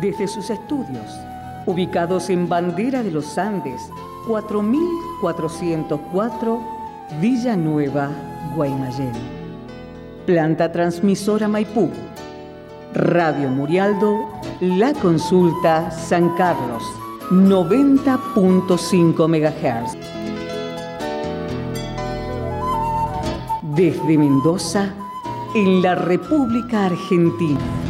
desde sus estudios, ubicados en Bandera de los Andes, 4404, Villanueva, Guaymallén. Planta transmisora Maipú. Radio Murialdo, La Consulta, San Carlos, 90.5 MHz. Desde Mendoza, en la República Argentina.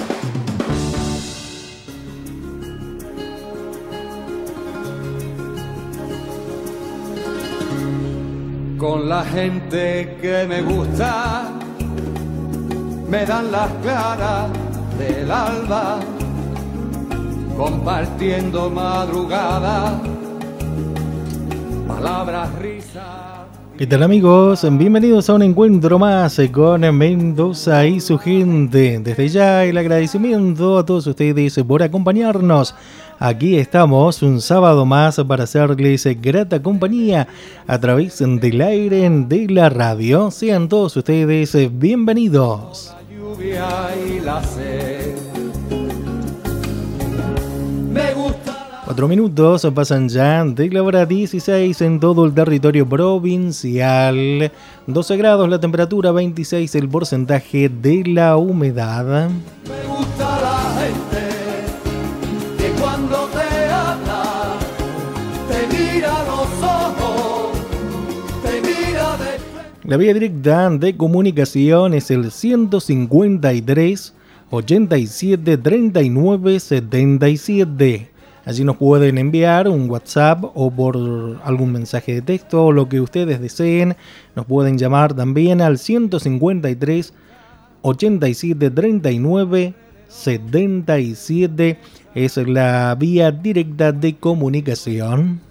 Con la gente que me gusta me dan las claras del alba, compartiendo madrugada, palabras, risas. ¿Qué tal amigos? Bienvenidos a un encuentro más con Mendoza y su gente. Desde ya el agradecimiento a todos ustedes por acompañarnos. Aquí estamos un sábado más para hacerles grata compañía a través del aire de la radio. Sean todos ustedes bienvenidos y la sed. Me gusta Cuatro minutos pasan ya de la hora 16 en todo el territorio provincial. 12 grados la temperatura, 26 el porcentaje de la humedad. Me gusta La vía directa de comunicación es el 153 87 39 77. Allí nos pueden enviar un WhatsApp o por algún mensaje de texto o lo que ustedes deseen. Nos pueden llamar también al 153 87 39 77. Es la vía directa de comunicación.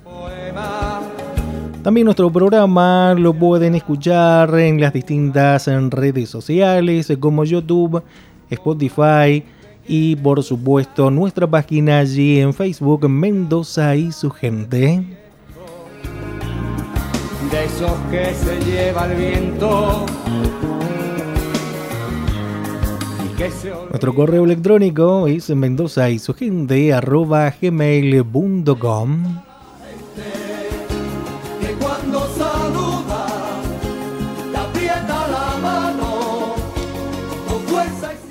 También nuestro programa lo pueden escuchar en las distintas redes sociales como YouTube, Spotify y por supuesto nuestra página allí en Facebook Mendoza y su gente. de esos que se lleva el viento. Y que se olvida Nuestro correo electrónico es mendoza y su gente arroba gmail.com.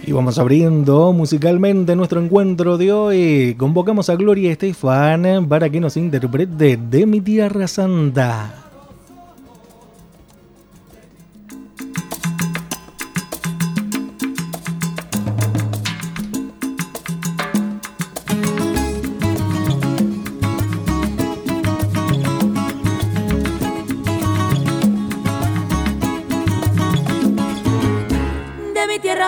y vamos abriendo musicalmente nuestro encuentro de hoy. Convocamos a Gloria Estefan para que nos interprete de mi tierra santa.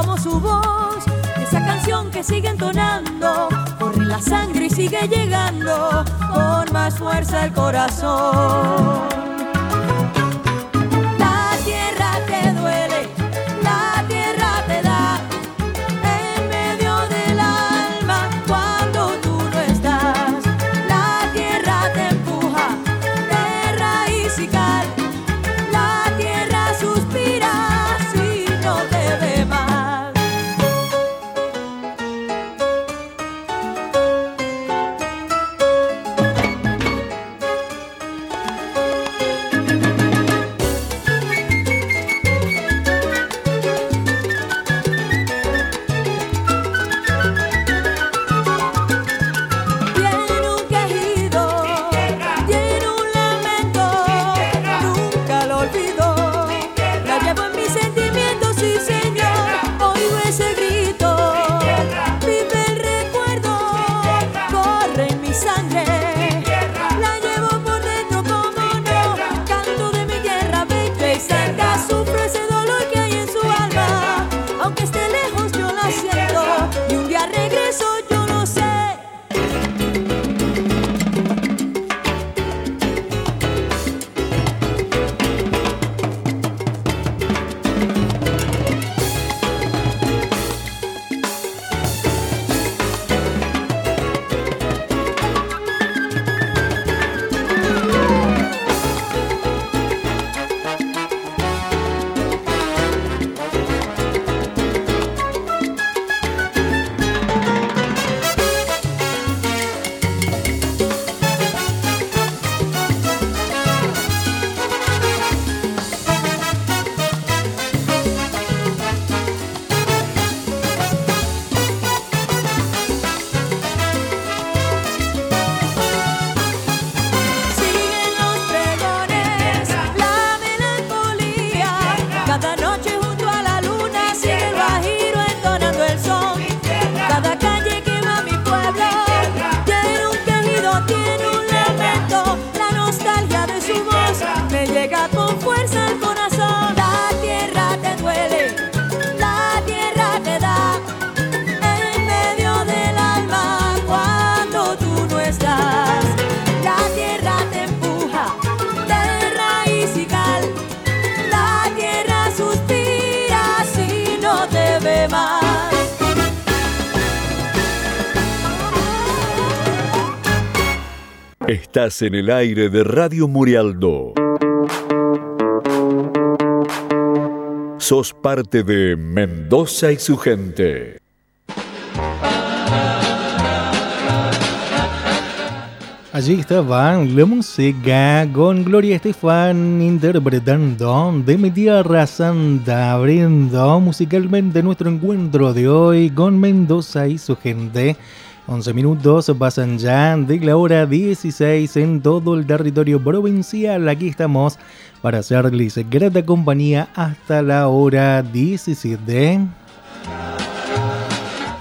Como su voz. Esa canción que sigue entonando, corre la sangre y sigue llegando con más fuerza el corazón. En el aire de Radio Murialdo. Sos parte de Mendoza y su gente. Allí estaban la música con Gloria Estefan interpretando de mi tierra santa, abriendo musicalmente nuestro encuentro de hoy con Mendoza y su gente. 11 minutos pasan ya de la hora 16 en todo el territorio provincial. Aquí estamos para hacerles grata compañía hasta la hora 17.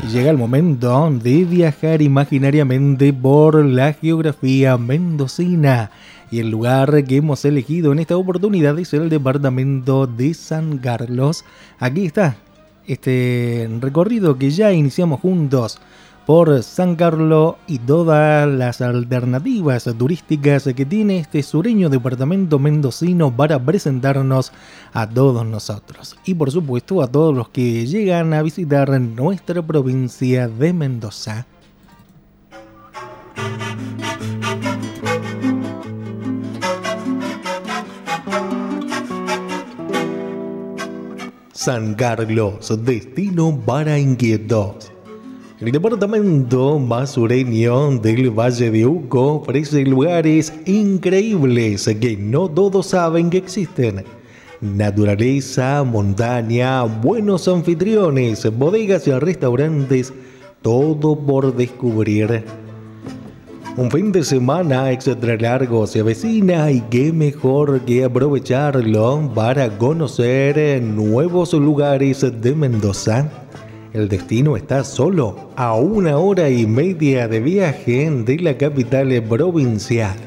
Y llega el momento de viajar imaginariamente por la geografía mendocina. Y el lugar que hemos elegido en esta oportunidad es el departamento de San Carlos. Aquí está este recorrido que ya iniciamos juntos por San Carlos y todas las alternativas turísticas que tiene este sureño departamento mendocino para presentarnos a todos nosotros y por supuesto a todos los que llegan a visitar nuestra provincia de Mendoza. San Carlos, destino para inquietos. El departamento más sureño del Valle de Uco ofrece lugares increíbles que no todos saben que existen. Naturaleza, montaña, buenos anfitriones, bodegas y restaurantes, todo por descubrir. Un fin de semana extra largo se avecina y qué mejor que aprovecharlo para conocer nuevos lugares de Mendoza. El destino está solo a una hora y media de viaje de la capital provincial,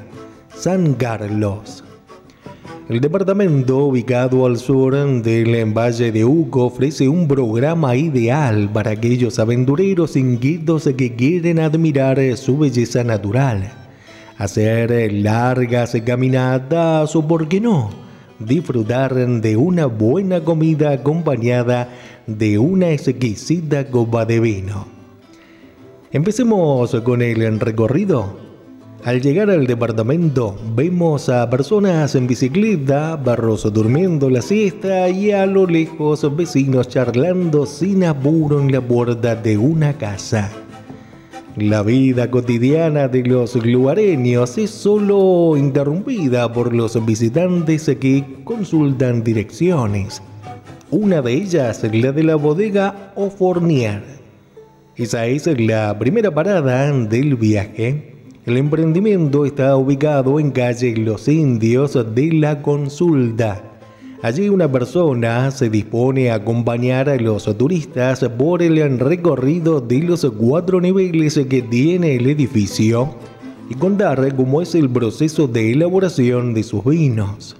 San Carlos. El departamento ubicado al sur del Valle de Uco ofrece un programa ideal para aquellos aventureros inquietos que quieren admirar su belleza natural, hacer largas caminatas o, por qué no, disfrutar de una buena comida acompañada de una exquisita copa de vino. Empecemos con el recorrido al llegar al departamento vemos a personas en bicicleta, barros durmiendo la siesta y a lo lejos vecinos charlando sin apuro en la puerta de una casa. La vida cotidiana de los lugareños es solo interrumpida por los visitantes que consultan direcciones. Una de ellas es la de la bodega o Fournier. Esa es la primera parada del viaje. El emprendimiento está ubicado en calle Los Indios de la Consulta. Allí una persona se dispone a acompañar a los turistas por el recorrido de los cuatro niveles que tiene el edificio y contar cómo es el proceso de elaboración de sus vinos.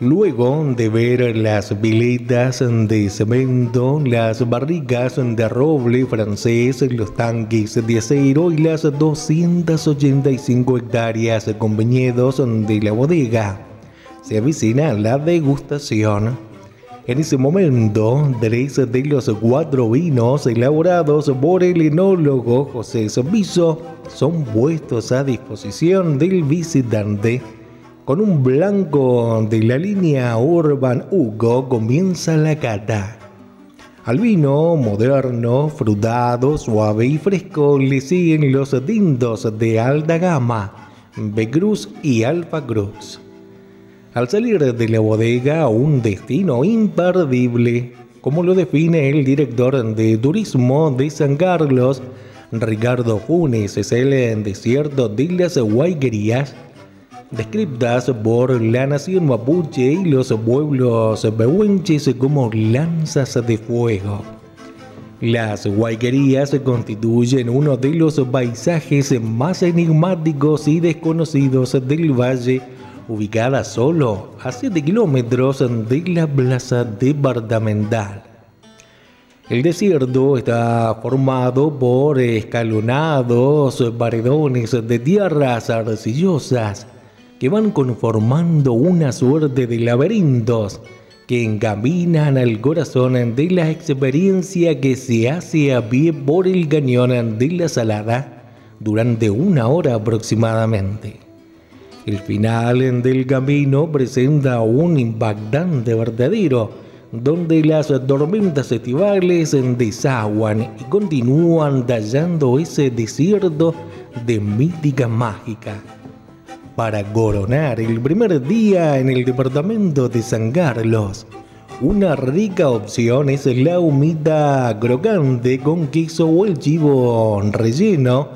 Luego de ver las piletas de cemento, las barricas de roble francés, los tanques de acero y las 285 hectáreas con viñedos de la bodega, se avicina la degustación. En ese momento, tres de los cuatro vinos elaborados por el enólogo José Sobiso son puestos a disposición del visitante con un blanco de la línea Urban Hugo comienza la cata. Al vino moderno, frutado, suave y fresco le siguen los tintos de alta gama, B Cruz y Alfa Cruz. Al salir de la bodega, un destino imperdible, como lo define el director de turismo de San Carlos, Ricardo Funes, es el desierto de las Guayquerías descritas por la nación mapuche y los pueblos behuenches como lanzas de fuego. Las guayquerías constituyen uno de los paisajes más enigmáticos y desconocidos del valle, ubicada solo a 7 kilómetros de la plaza departamental. El desierto está formado por escalonados paredones de tierras arcillosas que van conformando una suerte de laberintos que encaminan al corazón de la experiencia que se hace a pie por el cañón de la Salada durante una hora aproximadamente. El final del camino presenta un impactante verdadero, donde las tormentas estivales desaguan y continúan tallando ese desierto de mítica mágica para coronar el primer día en el departamento de San Carlos. Una rica opción es la humita crocante con queso o el chivo relleno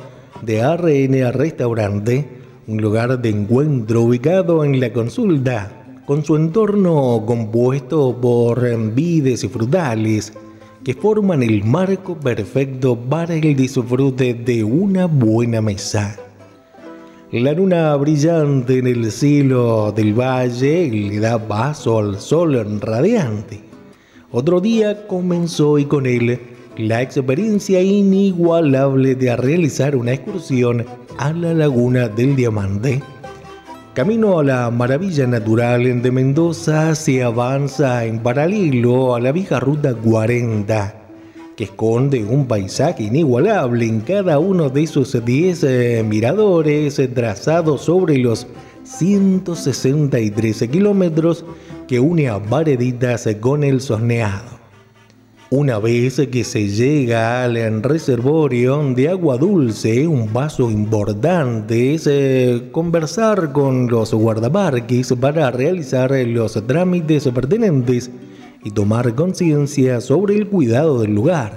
de ARN Restaurante, un lugar de encuentro ubicado en la consulta, con su entorno compuesto por vides y frutales que forman el marco perfecto para el disfrute de una buena mesa. La luna brillante en el cielo del valle le da paso al sol radiante. Otro día comenzó y con él la experiencia inigualable de realizar una excursión a la laguna del Diamante. Camino a la maravilla natural de Mendoza se avanza en paralelo a la vieja ruta 40 que esconde un paisaje inigualable en cada uno de sus 10 eh, miradores trazados sobre los 163 kilómetros que une a Vareditas con el Sosneado. Una vez que se llega al reservorio de agua dulce, un paso importante es eh, conversar con los guardaparques para realizar los trámites pertinentes y tomar conciencia sobre el cuidado del lugar.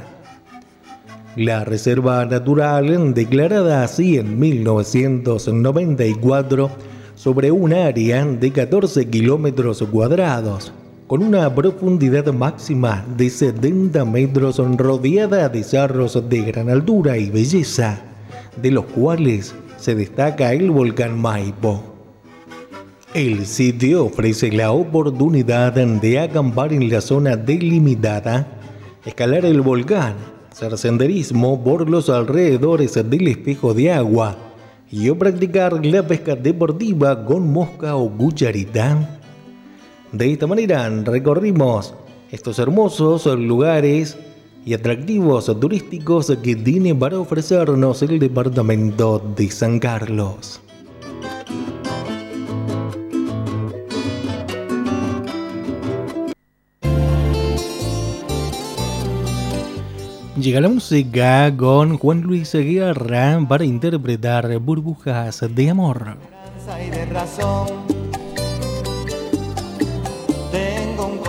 La reserva natural, declarada así en 1994, sobre un área de 14 kilómetros cuadrados, con una profundidad máxima de 70 metros rodeada de cerros de gran altura y belleza, de los cuales se destaca el volcán Maipo. El sitio ofrece la oportunidad de acampar en la zona delimitada, escalar el volcán, hacer senderismo por los alrededores del espejo de agua y practicar la pesca deportiva con mosca o cucharita. De esta manera recorrimos estos hermosos lugares y atractivos turísticos que tiene para ofrecernos el departamento de San Carlos. Llega la música con Juan Luis Guerra para interpretar Burbujas de Amor.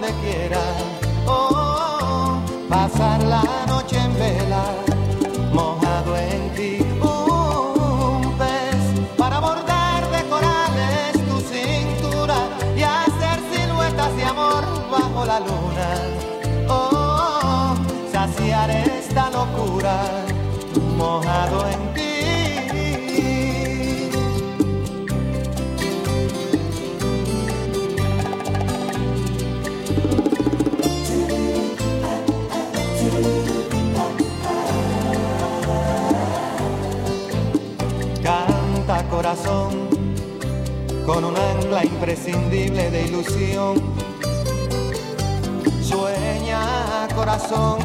donde quiera. Oh, corazón con un ancla imprescindible de ilusión. Sueña corazón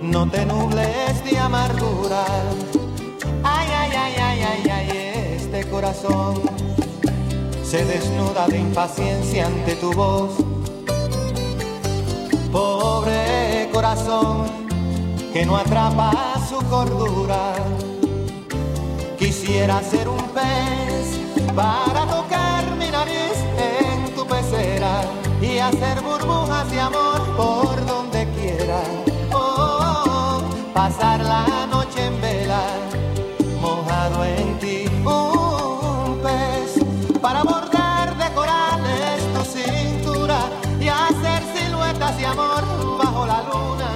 no te nubles de amargura. Ay, ay, ay, ay, ay, ay, este corazón se desnuda de impaciencia ante tu voz. Pobre corazón que no atrapa su cordura. Quisiera ser un pez para tocar mi nariz en tu pecera y hacer burbujas de amor por donde quiera pasar la noche en vela, mojado en ti. Un pez para bordar de corales tu cintura y hacer siluetas de amor bajo la luna.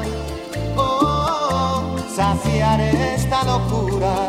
Oh, saciar esta locura,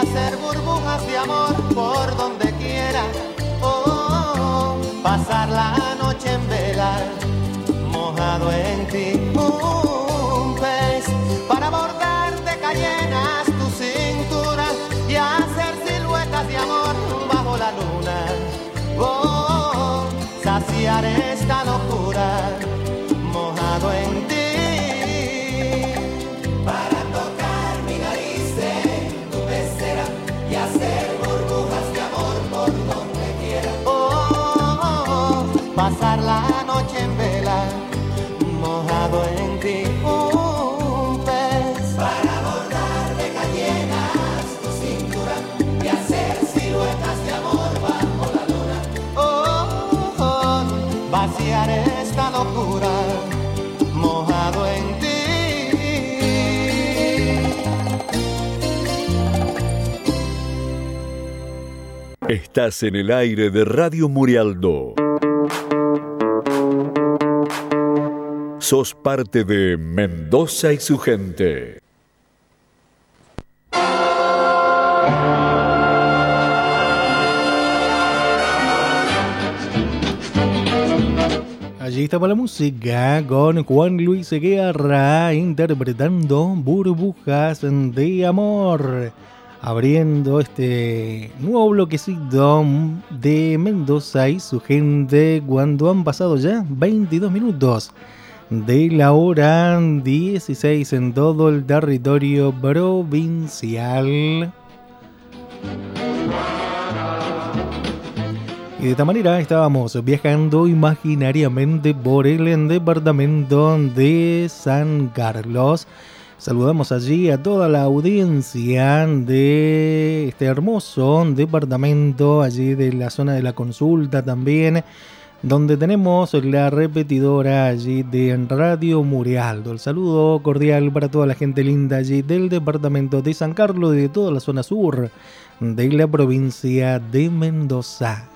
hacer burbujas de amor por donde quiera. Oh, pasar la noche en vela, mojado en ti. Un pez para bordarte cayenas tu cintura y hacer siluetas de amor bajo la luna. Oh, saciar locura en ti. Estás en el aire de Radio Murialdo. Sos parte de Mendoza y su gente. Allí estaba la música con Juan Luis Guerra interpretando Burbujas de Amor. Abriendo este nuevo bloquecito de Mendoza y su gente cuando han pasado ya 22 minutos de la hora 16 en todo el territorio provincial. De esta manera estábamos viajando imaginariamente por el departamento de San Carlos. Saludamos allí a toda la audiencia de este hermoso departamento, allí de la zona de la consulta también, donde tenemos la repetidora allí de Radio Murialdo. El saludo cordial para toda la gente linda allí del departamento de San Carlos y de toda la zona sur de la provincia de Mendoza.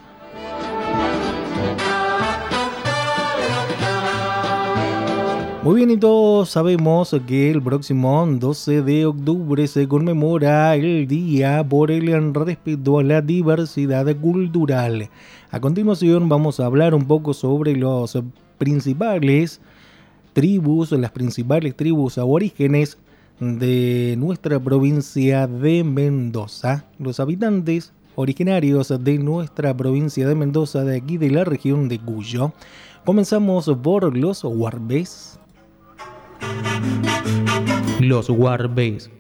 Muy bien, y todos sabemos que el próximo 12 de octubre se conmemora el Día por el Respeto a la Diversidad Cultural. A continuación vamos a hablar un poco sobre los principales tribus, las principales tribus aborígenes de nuestra provincia de Mendoza. Los habitantes originarios de nuestra provincia de Mendoza, de aquí de la región de Cuyo. Comenzamos por los Huarbés. Los Warbes.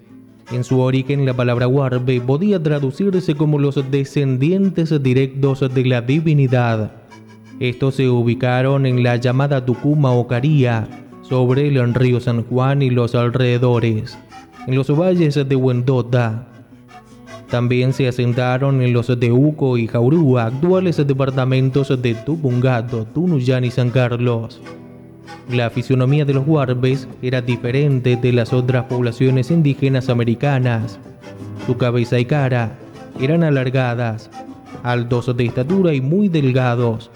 En su origen la palabra Warbe podía traducirse como los descendientes directos de la divinidad. Estos se ubicaron en la llamada Tucuma o sobre el río San Juan y los alrededores, en los valles de Huendota. También se asentaron en los de Uco y Jaurúa, actuales departamentos de Tupungato, Tunuyán y San Carlos. La fisionomía de los Warbes era diferente de las otras poblaciones indígenas americanas. Su cabeza y cara eran alargadas, altos de estatura y muy delgados.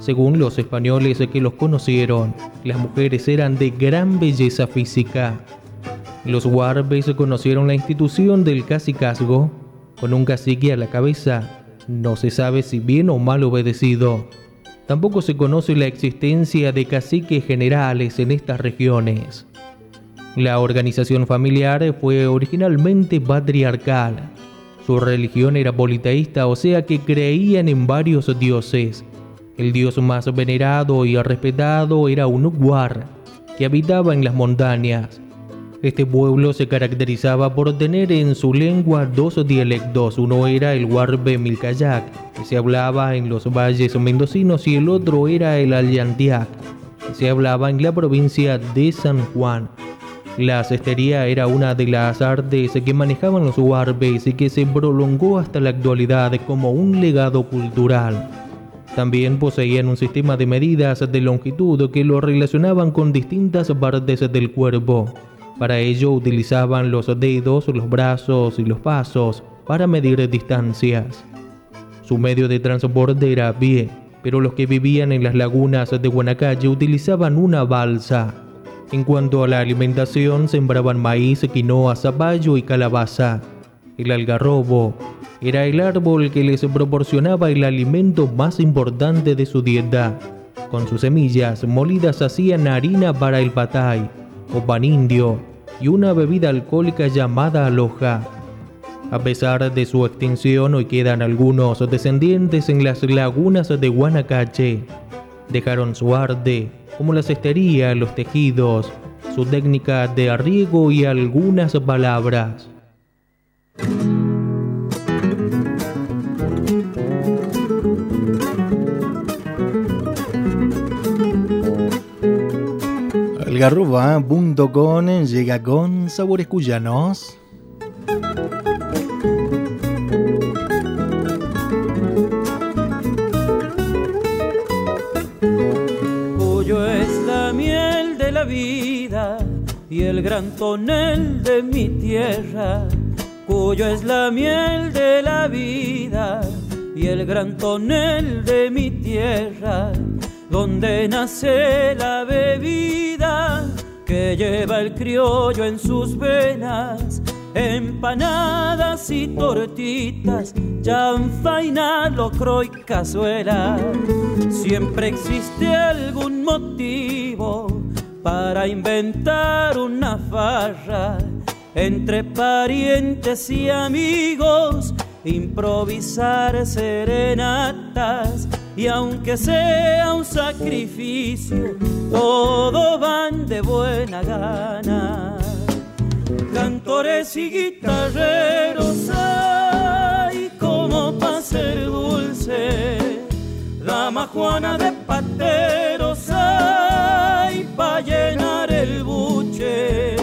Según los españoles que los conocieron, las mujeres eran de gran belleza física. Los Warbes conocieron la institución del cacicazgo, con un cacique a la cabeza. No se sabe si bien o mal obedecido. Tampoco se conoce la existencia de caciques generales en estas regiones. La organización familiar fue originalmente patriarcal. Su religión era politeísta, o sea que creían en varios dioses. El dios más venerado y respetado era un Uguar, que habitaba en las montañas. Este pueblo se caracterizaba por tener en su lengua dos dialectos. Uno era el Huarbe Milcayac, que se hablaba en los valles mendocinos, y el otro era el Allantiac, que se hablaba en la provincia de San Juan. La cestería era una de las artes que manejaban los huarbes y que se prolongó hasta la actualidad como un legado cultural. También poseían un sistema de medidas de longitud que lo relacionaban con distintas partes del cuerpo. Para ello utilizaban los dedos, los brazos y los pasos para medir distancias. Su medio de transporte era a pie, pero los que vivían en las lagunas de Guanacalle utilizaban una balsa. En cuanto a la alimentación, sembraban maíz, quinoa, zapallo y calabaza. El algarrobo era el árbol que les proporcionaba el alimento más importante de su dieta. Con sus semillas molidas hacían harina para el patay o pan indio y una bebida alcohólica llamada aloja. A pesar de su extinción, hoy quedan algunos descendientes en las lagunas de Guanacache. Dejaron su arte, como la cestería, los tejidos, su técnica de arriego y algunas palabras. Algarroba.com llega con sabores cuyanos. Cuyo es la miel de la vida y el gran tonel de mi tierra. Cuyo es la miel de la vida y el gran tonel de mi tierra, donde nace la bebida que lleva el criollo en sus venas, empanadas y tortitas, chanfaina, locro y cazuela. Siempre existe algún motivo para inventar una farra entre parientes y amigos, improvisar serenatas y aunque sea un sacrificio, todo van de buena gana. Cantores y guitarreros hay como para ser dulce, dama Juana de pateros hay para llenar el buche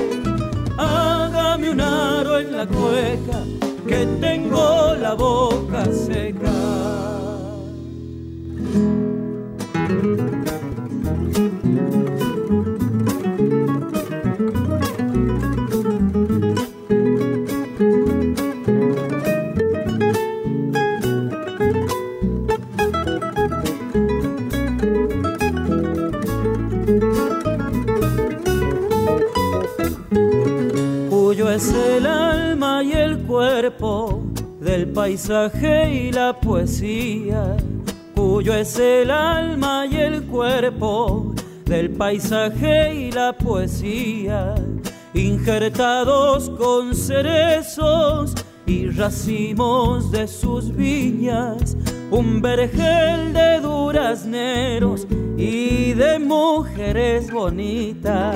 un aro en la cueca, que tengo la boca seca. Es el alma y el cuerpo del paisaje y la poesía, cuyo es el alma y el cuerpo del paisaje y la poesía, injertados con cerezos y racimos de sus viñas, un vergel de durazneros y de mujeres bonitas.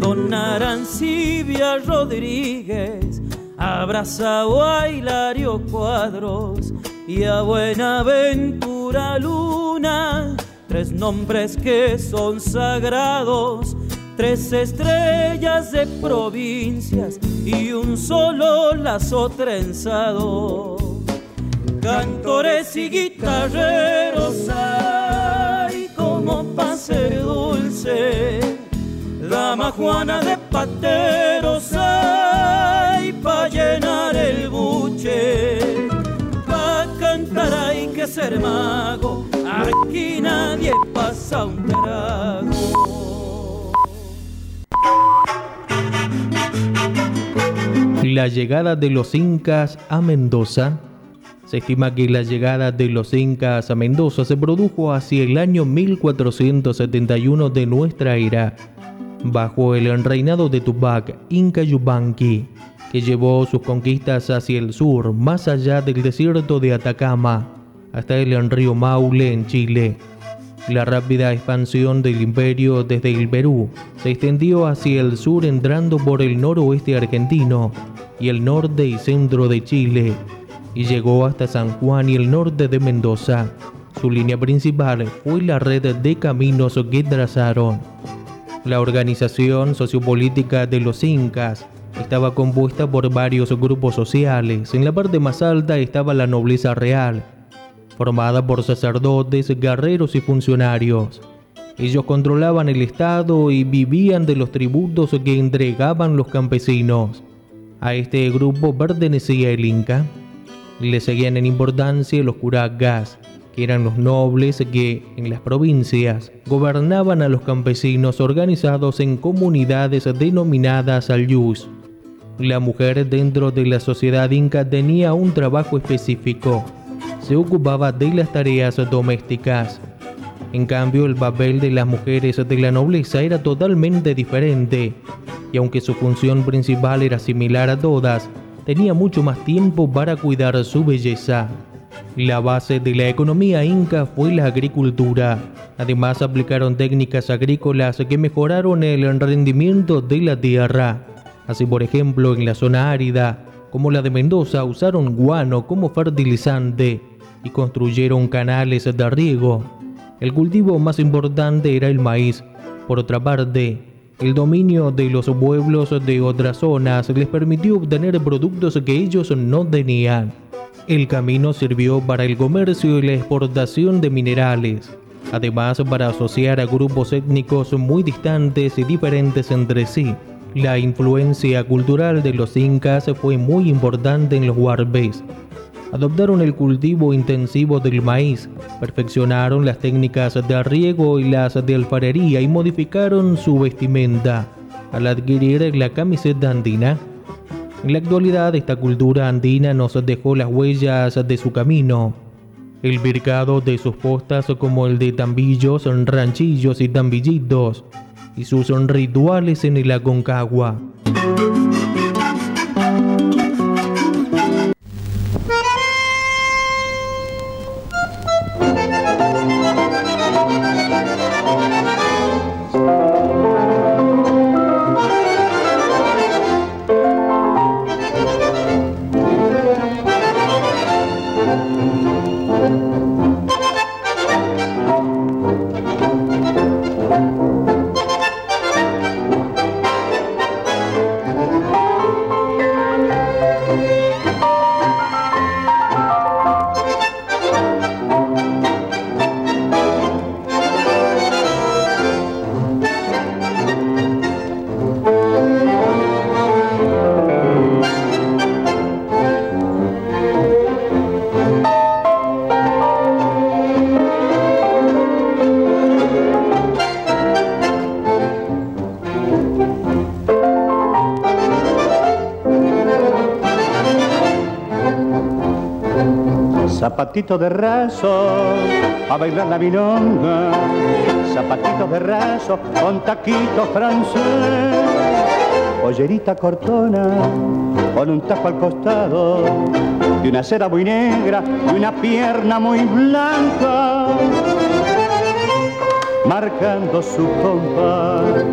Don Arancibia Rodríguez abrazado a Hilario Cuadros y a Buenaventura Luna, tres nombres que son sagrados, tres estrellas de provincias y un solo lazo trenzado. Cantores y guitarreros como pa' ser dulce, dama Juana de pateros ser mago, aquí nadie pasa un trago. La llegada de los incas a Mendoza se estima que la llegada de los incas a Mendoza se produjo hacia el año 1471 de nuestra era, bajo el reinado de Tupac Inca Yupanqui, que llevó sus conquistas hacia el sur, más allá del desierto de Atacama, hasta el río Maule en Chile. La rápida expansión del imperio desde el Perú se extendió hacia el sur entrando por el noroeste argentino y el norte y centro de Chile, y llegó hasta San Juan y el norte de Mendoza. Su línea principal fue la red de caminos que trazaron. La organización sociopolítica de los incas estaba compuesta por varios grupos sociales. En la parte más alta estaba la nobleza real, formada por sacerdotes, guerreros y funcionarios. Ellos controlaban el Estado y vivían de los tributos que entregaban los campesinos. A este grupo pertenecía el Inca, le seguían en importancia los curagas, que eran los nobles que en las provincias gobernaban a los campesinos organizados en comunidades denominadas alyus. La mujer dentro de la sociedad inca tenía un trabajo específico. Se ocupaba de las tareas domésticas. En cambio, el papel de las mujeres de la nobleza era totalmente diferente, y aunque su función principal era similar a todas, tenía mucho más tiempo para cuidar su belleza. La base de la economía inca fue la agricultura. Además aplicaron técnicas agrícolas que mejoraron el rendimiento de la tierra. Así por ejemplo en la zona árida, como la de Mendoza, usaron guano como fertilizante y construyeron canales de riego. El cultivo más importante era el maíz. Por otra parte, el dominio de los pueblos de otras zonas les permitió obtener productos que ellos no tenían. El camino sirvió para el comercio y la exportación de minerales, además para asociar a grupos étnicos muy distantes y diferentes entre sí. La influencia cultural de los incas fue muy importante en los huarpes. Adoptaron el cultivo intensivo del maíz, perfeccionaron las técnicas de riego y las de alfarería y modificaron su vestimenta al adquirir la camiseta andina. En la actualidad esta cultura andina nos dejó las huellas de su camino. El mercado de sus postas como el de tambillos, ranchillos y tambillitos y sus rituales en el Aconcagua. Zapatito de raso a bailar la milonga, zapatitos de raso con taquito francés, pollerita cortona con un taco al costado, de una seda muy negra y una pierna muy blanca, marcando su compás.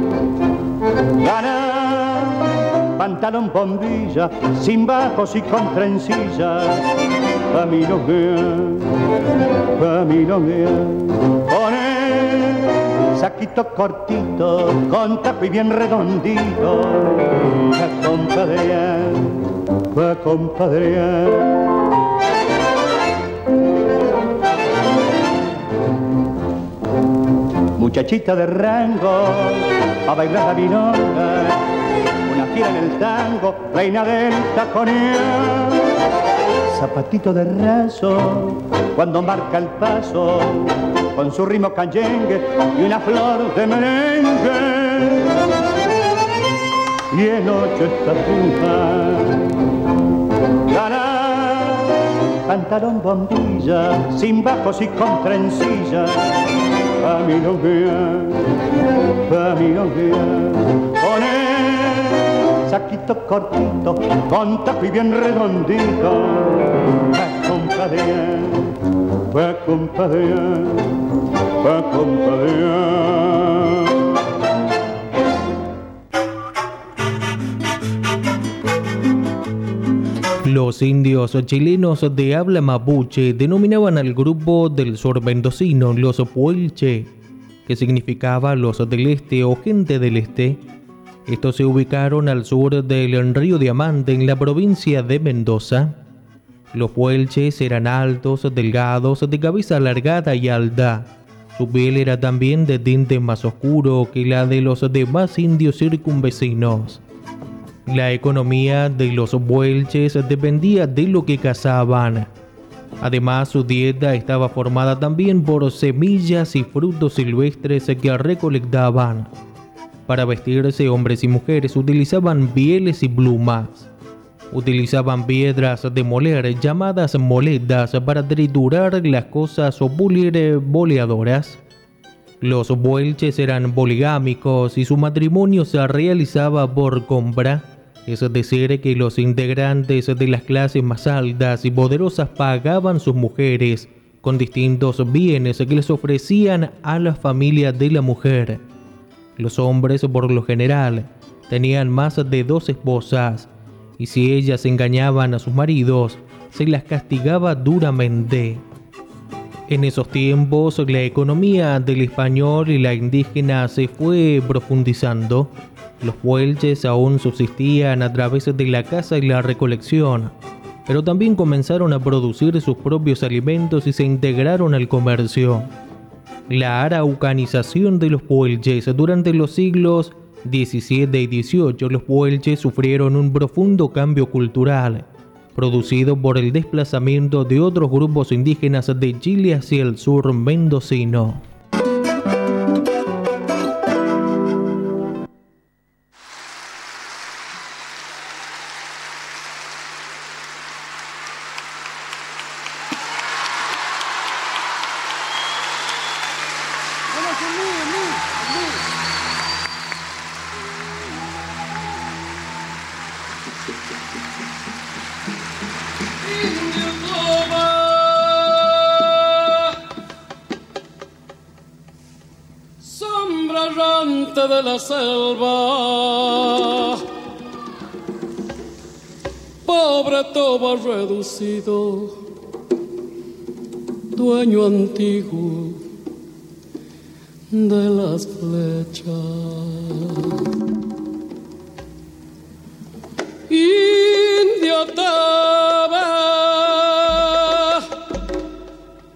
Gana pantalón bombilla, sin bajos y con trencillas bien, camino bien. Pone saquito cortito, con taco y bien redondito, pa' compadrear, pa' compadrear. Muchachita de rango, a bailar la vinonga, una fiera en el tango, reina del taconeo zapatito de raso, cuando marca el paso, con su ritmo cayengue y una flor de merengue. Y en ocho ganar pantalón bombilla, sin bajos y con trencillas, pa' mi novia, pa' mi novia, saquito cortito, con y bien redondito, pa' compadear, pa' compadear, pa' compadear. Los indios chilenos de habla mapuche denominaban al grupo del sur mendocino los puelche, que significaba los del este o gente del este, estos se ubicaron al sur del río Diamante en la provincia de Mendoza. Los puelches eran altos, delgados, de cabeza alargada y alta. Su piel era también de tinte más oscuro que la de los demás indios circunvecinos. La economía de los puelches dependía de lo que cazaban. Además, su dieta estaba formada también por semillas y frutos silvestres que recolectaban. Para vestirse hombres y mujeres utilizaban pieles y plumas. Utilizaban piedras de moler llamadas moledas para triturar las cosas o pulir boleadoras. Los buelches eran poligámicos y su matrimonio se realizaba por compra, es decir, que los integrantes de las clases más altas y poderosas pagaban sus mujeres con distintos bienes que les ofrecían a la familia de la mujer. Los hombres, por lo general, tenían más de dos esposas, y si ellas engañaban a sus maridos, se las castigaba duramente. En esos tiempos, la economía del español y la indígena se fue profundizando. Los puelches aún subsistían a través de la caza y la recolección, pero también comenzaron a producir sus propios alimentos y se integraron al comercio la araucanización de los puelches. Durante los siglos XVII y XVIII, los puelches sufrieron un profundo cambio cultural. producido por el desplazamiento de otros grupos indígenas de Chile hacia el sur mendocino. Reducido, dueño antiguo de las flechas. Indio Toba,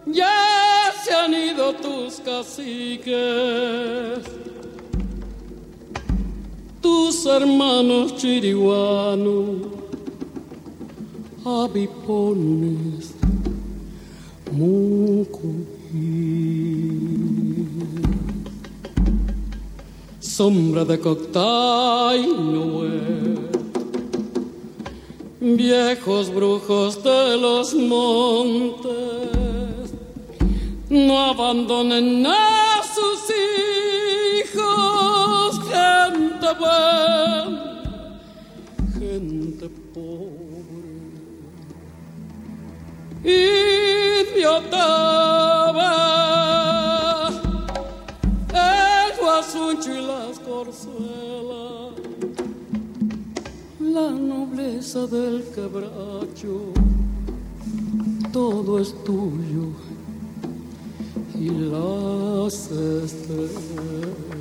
ya se han ido tus caciques tus hermanos chiriguanos, avipones, sombra de coctay viejos brujos de los montes, no abandonen a sus hijos, gente buena, gente pobre. Idiotaba, el guasuncho y las corzuelas, la nobleza del quebracho, todo es tuyo y las estrellas.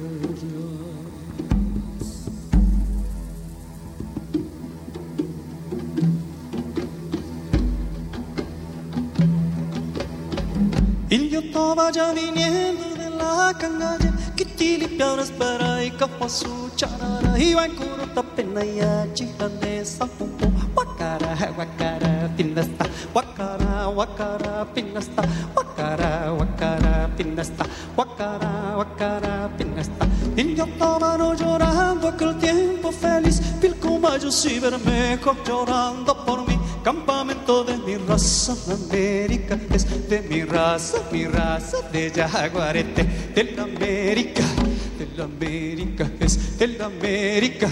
Ильютова viniendo de la canalla, Kitili piedras para y capazu charara, y bancuruta pena y achijane sapumpo, guacara, guacara, pinasta, guacara, guacara, pinasta, guacara, guacara, pinasta, guacara, guacara, pinasta. Y yo estaba no llorando aquel tiempo feliz, pilcomayos y bermejos llorando por mí. Campamento de mi raza, América es de mi raza, mi raza de Yaguarete, de la América, de la América es de la América,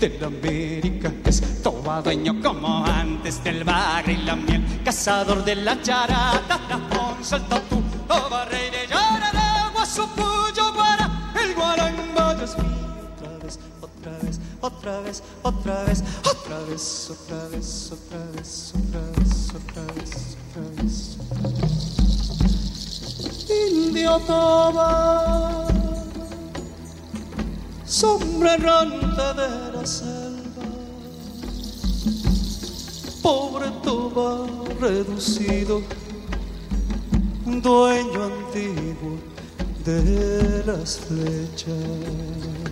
de la América es todo dueño como antes del bagre y la miel, cazador de la charata, la salta tú, toba rey de Yarara, guasupuyo guara, otra vez, otra vez, otra vez, otra vez, otra vez, otra vez, otra vez, otra vez. Indio Toba, sombra errante de la selva, pobre Toba reducido, dueño antiguo de las flechas.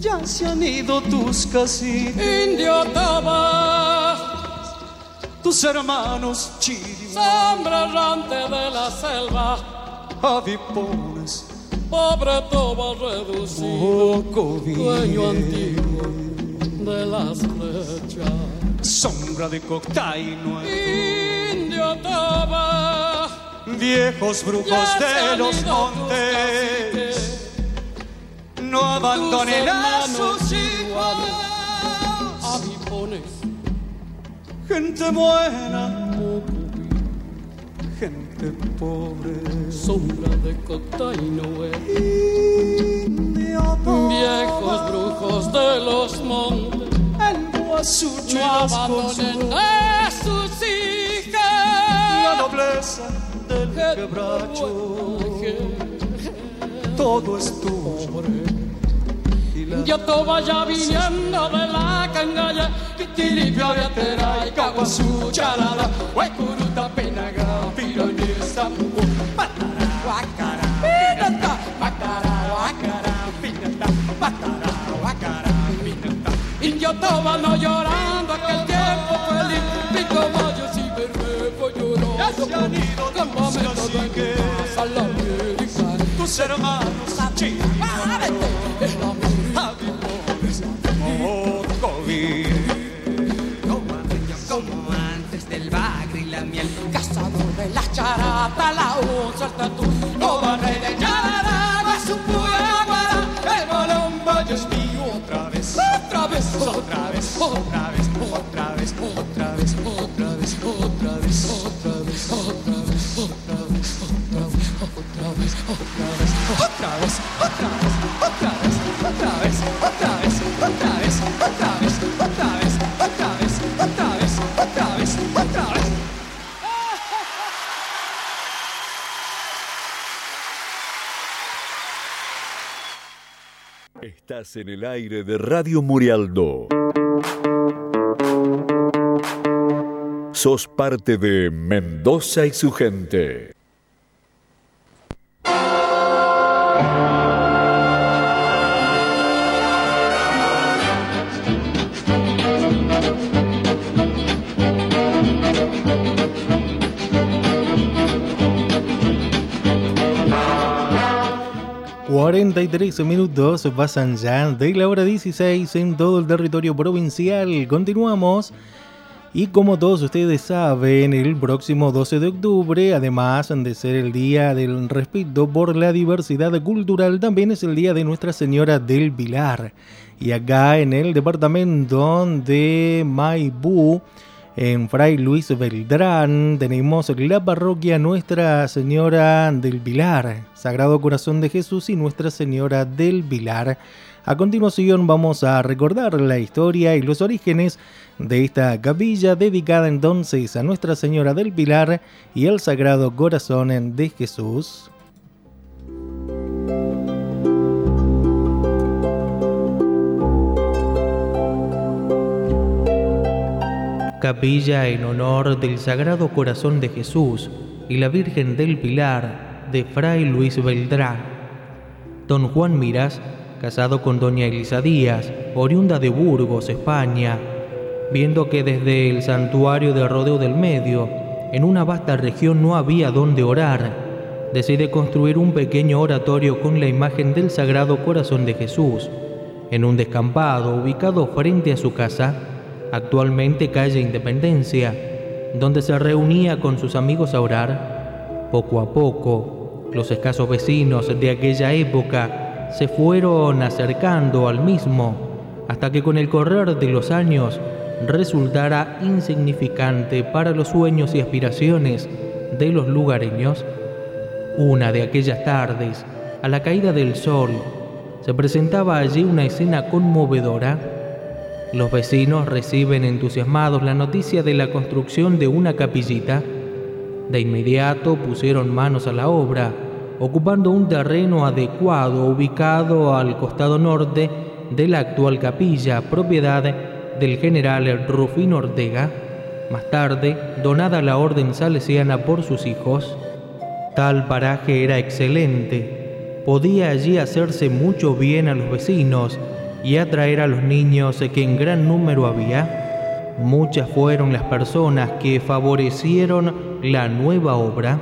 Ya se han ido tus caciques, Indio Toba, tus hermanos chirimas, sombra errante de la selva, avipones, pobre Toba reducido, poco dueño antiguo de las flechas. sombra de coctay nuevo, Indio Toba, viejos brujos de los montes, no abandonen a sus hijos, gente buena, gente pobre. sombra de Cotainoe, viejos brujos de los montes, no abandonen a sus la hijas. nobleza del quebracho. Todo es tuyo. Yo to vaya viniendo de la cangalla, que tiripio de tera y caguasú charada, huecuruta penaga, piro ni sambo, patara, guacara, pinata, patara, guacara, pinata, patara, guacara, pinata. Y yo toba no llora. Tus hermanos a. Como antes del bagre y la miel, cazador de la charata, la onza, el tatú, no va rey de Yarara, su puya, el balón vaya es mío otra vez, otra vez, otra vez, otra vez, otra vez, otra vez, otra vez, otra vez, otra vez, otra vez, otra vez, otra vez, otra vez, otra vez, otra vez, otra vez, otra vez. Estás en el aire de Radio Murialdo. Sos parte de Mendoza y su gente. ...43 minutos pasan ya de la hora 16 en todo el territorio provincial. Continuamos y como todos ustedes saben, el próximo 12 de octubre, además de ser el Día del Respeto por la Diversidad Cultural, también es el Día de Nuestra Señora del Pilar. Y acá en el departamento de Maipú, en Fray Luis Beltrán, tenemos la parroquia Nuestra Señora del Pilar, Sagrado Corazón de Jesús y Nuestra Señora del Pilar. A continuación vamos a recordar la historia y los orígenes de esta capilla dedicada entonces a Nuestra Señora del Pilar y el Sagrado Corazón de Jesús. Capilla en honor del Sagrado Corazón de Jesús y la Virgen del Pilar de Fray Luis Beltrán. Don Juan Miras, casado con doña Elisa Díaz, oriunda de Burgos, España, viendo que desde el santuario de Rodeo del Medio, en una vasta región no había donde orar, decide construir un pequeño oratorio con la imagen del Sagrado Corazón de Jesús, en un descampado ubicado frente a su casa, actualmente calle Independencia, donde se reunía con sus amigos a orar. Poco a poco, los escasos vecinos de aquella época se fueron acercando al mismo, hasta que con el correr de los años resultara insignificante para los sueños y aspiraciones de los lugareños. Una de aquellas tardes, a la caída del sol, se presentaba allí una escena conmovedora. Los vecinos reciben entusiasmados la noticia de la construcción de una capillita. De inmediato pusieron manos a la obra, ocupando un terreno adecuado ubicado al costado norte de la actual capilla, propiedad del general Rufino Ortega, más tarde donada a la orden salesiana por sus hijos. Tal paraje era excelente, podía allí hacerse mucho bien a los vecinos y atraer a los niños que en gran número había. Muchas fueron las personas que favorecieron la nueva obra.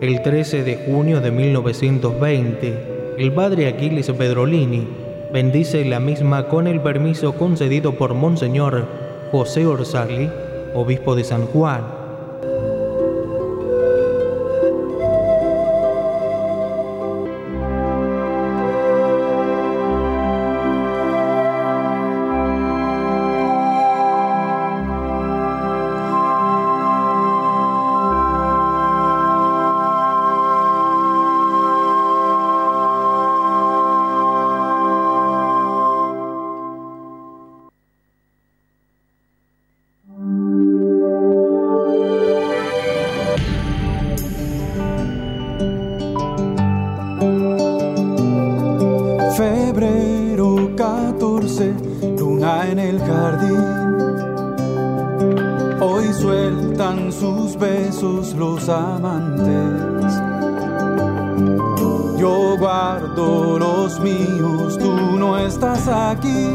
El 13 de junio de 1920, el padre Aquiles Pedrolini bendice la misma con el permiso concedido por Monseñor José Orsali, obispo de San Juan. Yo guardo los míos, tú no estás aquí.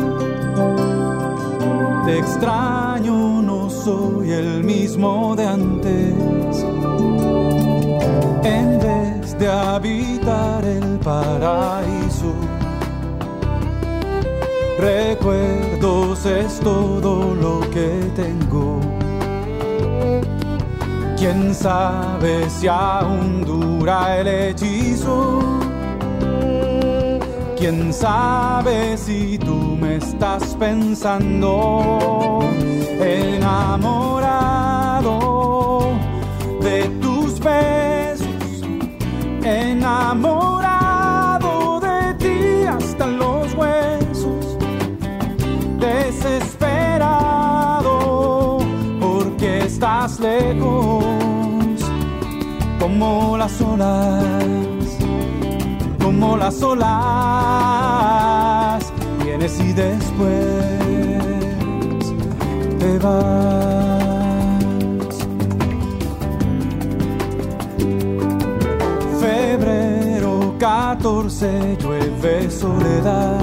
Te extraño, no soy el mismo de antes. en vez de habitar el paraíso. Recuerdos es todo lo que tengo. Quién sabe si aún dura el hechizo. Quién sabe si tú me estás pensando enamorado de tus besos, enamorado de ti hasta los huesos, desesperado porque estás lejos como las olas, como las olas, vienes y después te vas. Febrero 14 llueve soledad.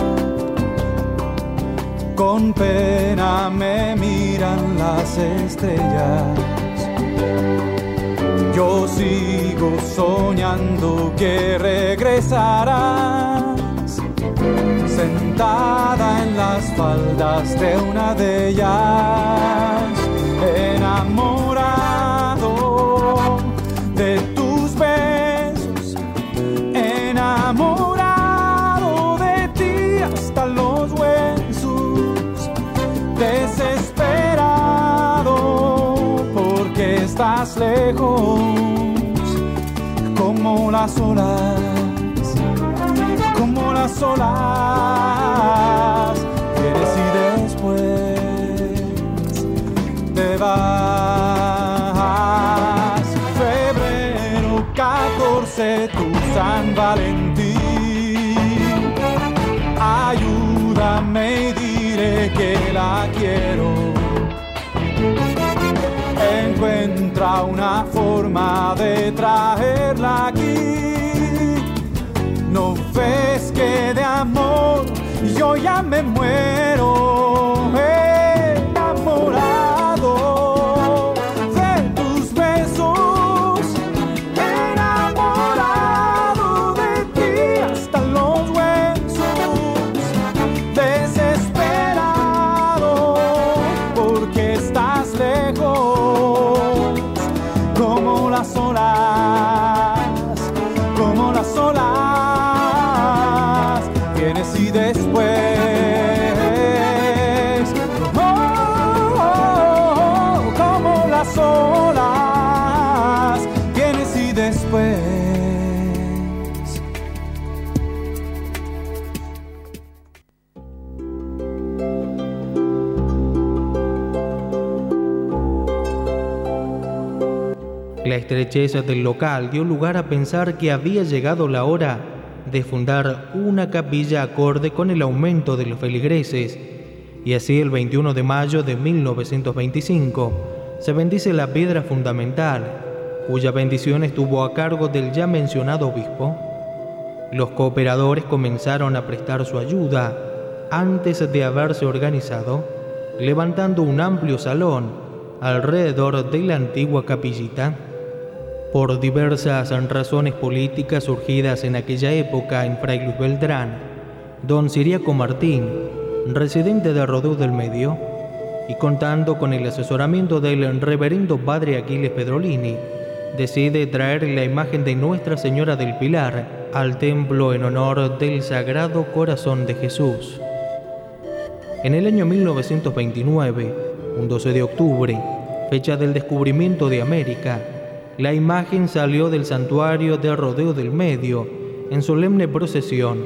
Con pena me miran las estrellas. Yo sigo soñando que regresarás sentada en las faldas de una de ellas, enamorado de tus besos, enamorado como las olas como las olas, vienes y después te vas. Febrero 14, tu San Valentín, ayúdame y diré que la quiero. Una forma de traerla aquí. No ves que de amor yo ya me muero enamorado La estrechez del local dio lugar a pensar que había llegado la hora de fundar una capilla acorde con el aumento de los feligreses, y así el 21 de mayo de 1925 se bendice la piedra fundamental, cuya bendición estuvo a cargo del ya mencionado obispo. Los cooperadores comenzaron a prestar su ayuda antes de haberse organizado, levantando un amplio salón alrededor de la antigua capillita. Por diversas razones políticas surgidas en aquella época en Fray Luis Beltrán, don Siriaco Martín, residente de Rodeo del Medio, y contando con el asesoramiento del reverendo padre Aquiles Pedrolini, decide traer la imagen de Nuestra Señora del Pilar al templo en honor del Sagrado Corazón de Jesús. En el año 1929, un 12 de octubre, fecha del descubrimiento de América, la imagen salió del santuario de Rodeo del Medio en solemne procesión,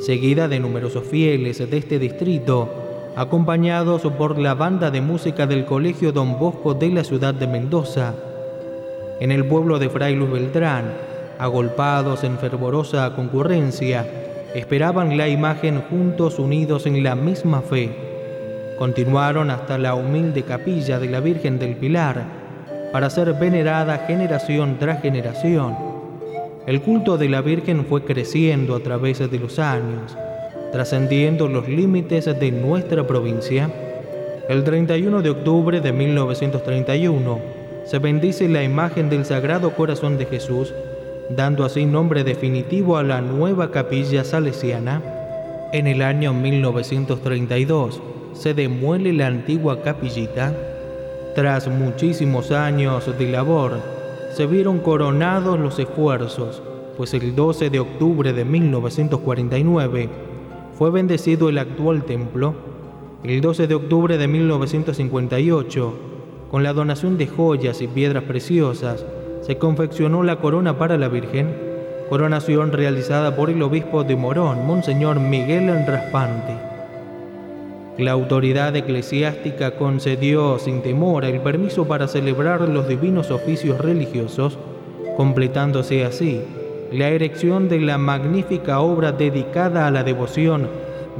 seguida de numerosos fieles de este distrito, acompañados por la banda de música del Colegio Don Bosco de la ciudad de Mendoza. En el pueblo de Fray Luis Beltrán, agolpados en fervorosa concurrencia, esperaban la imagen juntos unidos en la misma fe. Continuaron hasta la humilde capilla de la Virgen del Pilar, para ser venerada generación tras generación. El culto de la Virgen fue creciendo a través de los años, trascendiendo los límites de nuestra provincia. El 31 de octubre de 1931 se bendice la imagen del Sagrado Corazón de Jesús dando así nombre definitivo a la nueva capilla salesiana. En el año 1932 se demuele la antigua capillita. Tras muchísimos años de labor, se vieron coronados los esfuerzos, pues el 12 de octubre de 1949 fue bendecido el actual templo. El 12 de octubre de 1958, con la donación de joyas y piedras preciosas, se confeccionó la corona para la Virgen, coronación realizada por el obispo de Morón, Monseñor Miguel Raspante. La autoridad eclesiástica concedió sin temor el permiso para celebrar los divinos oficios religiosos, completándose así la erección de la magnífica obra dedicada a la devoción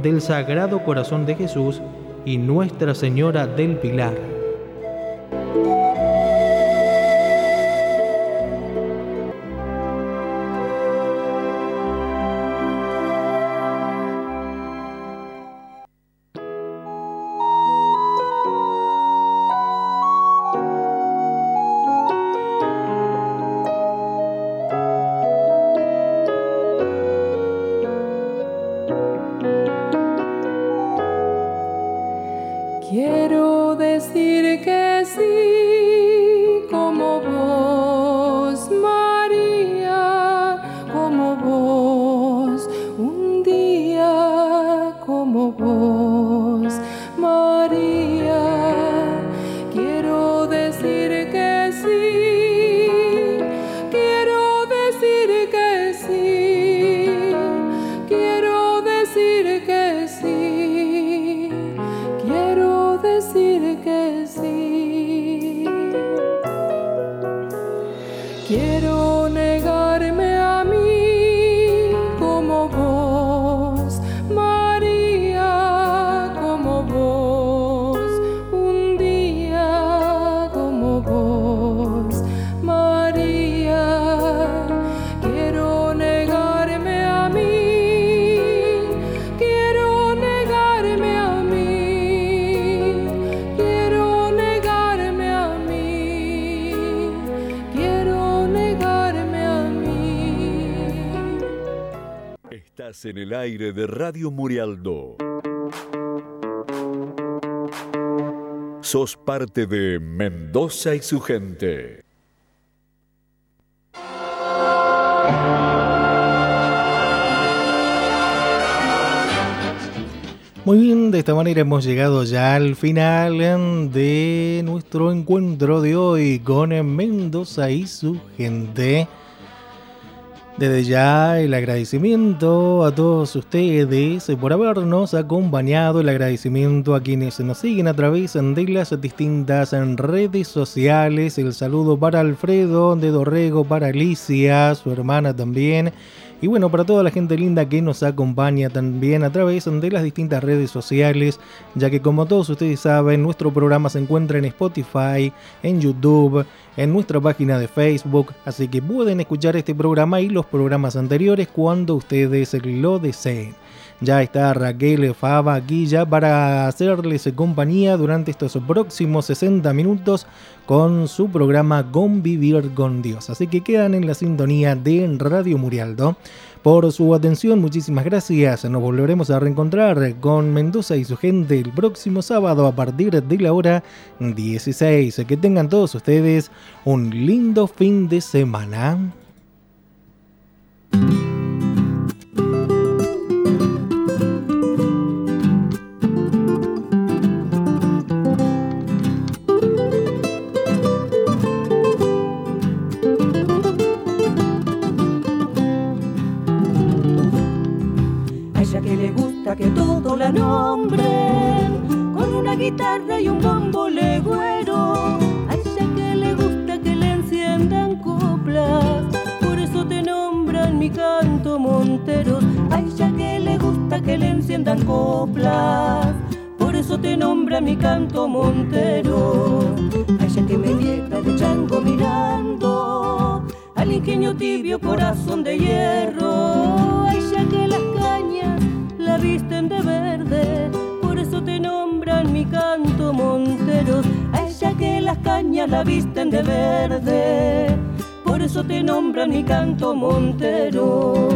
del Sagrado Corazón de Jesús y Nuestra Señora del Pilar. En el aire de Radio Murialdo. Sos parte de Mendoza y su gente. Muy bien, de esta manera hemos llegado ya al final de nuestro encuentro de hoy con Mendoza y su gente. Desde ya el agradecimiento a todos ustedes por habernos acompañado, el agradecimiento a quienes nos siguen a través de las distintas redes sociales, el saludo para Alfredo de Dorrego, para Alicia, su hermana también, y bueno, para toda la gente linda que nos acompaña también a través de las distintas redes sociales, ya que como todos ustedes saben, nuestro programa se encuentra en Spotify, en YouTube, en nuestra página de Facebook, así que pueden escuchar este programa y los programas anteriores cuando ustedes lo deseen. Ya está Raquel Fava aquí ya para hacerles compañía durante estos próximos 60 minutos con su programa Convivir con Dios. Así que quedan en la sintonía de Radio Murialdo. Por su atención, muchísimas gracias. Nos volveremos a reencontrar con Mendoza y su gente el próximo sábado a partir de la hora 16. Que tengan todos ustedes un lindo fin de semana. Nombren con una guitarra y un bombo legüero. A ella que le gusta que le enciendan coplas, por eso te nombran mi canto Monteros. A ella que le gusta que le enciendan coplas, por eso te nombran mi canto Montero. A ella que me dieta de chango mirando al ingenio tibio corazón de hierro visten de verde, por eso te nombran mi canto Monteros. A ella que las cañas la visten de verde, por eso te nombran mi canto Monteros.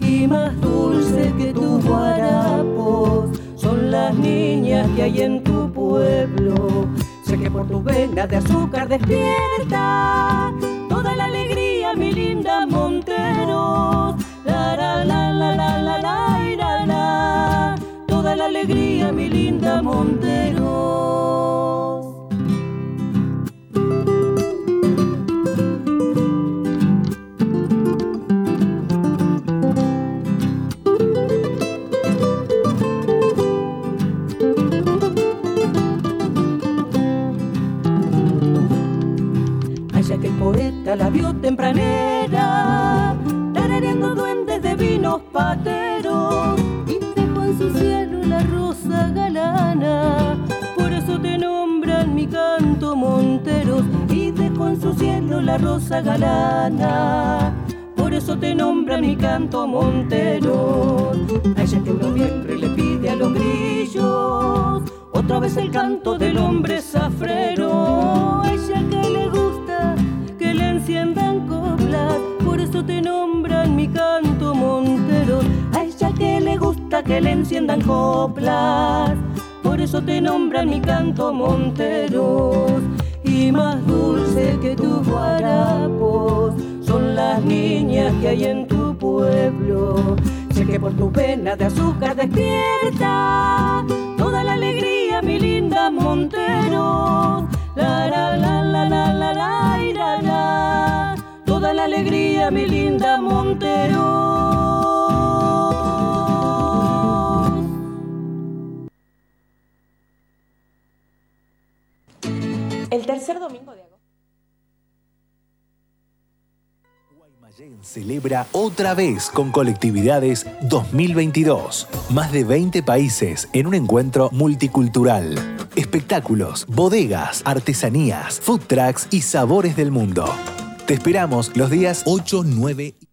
Y más dulce que tus guarapos son las niñas que hay en tu pueblo. Sé que por tu vena de azúcar despierta toda la alegría, mi linda Monteros. La la la la la la la la alegría, mi linda Montero. Montero. A ella que en noviembre le pide a los grillos otra vez el canto del hombre zafrero. A ella que le gusta enciendan coplas, por eso te nombran mi canto montero. A ella que le gusta que le enciendan coplas, por eso te nombran mi canto montero. Y más dulce que tus guarapos son las niñas que hay en alegría, mi linda Montero. El tercer domingo de agosto. Guaymallén celebra otra vez con colectividades 2022. Más de 20 países en un encuentro multicultural espectáculos, bodegas, artesanías, food trucks y sabores del mundo. Te esperamos los días 8, 9 y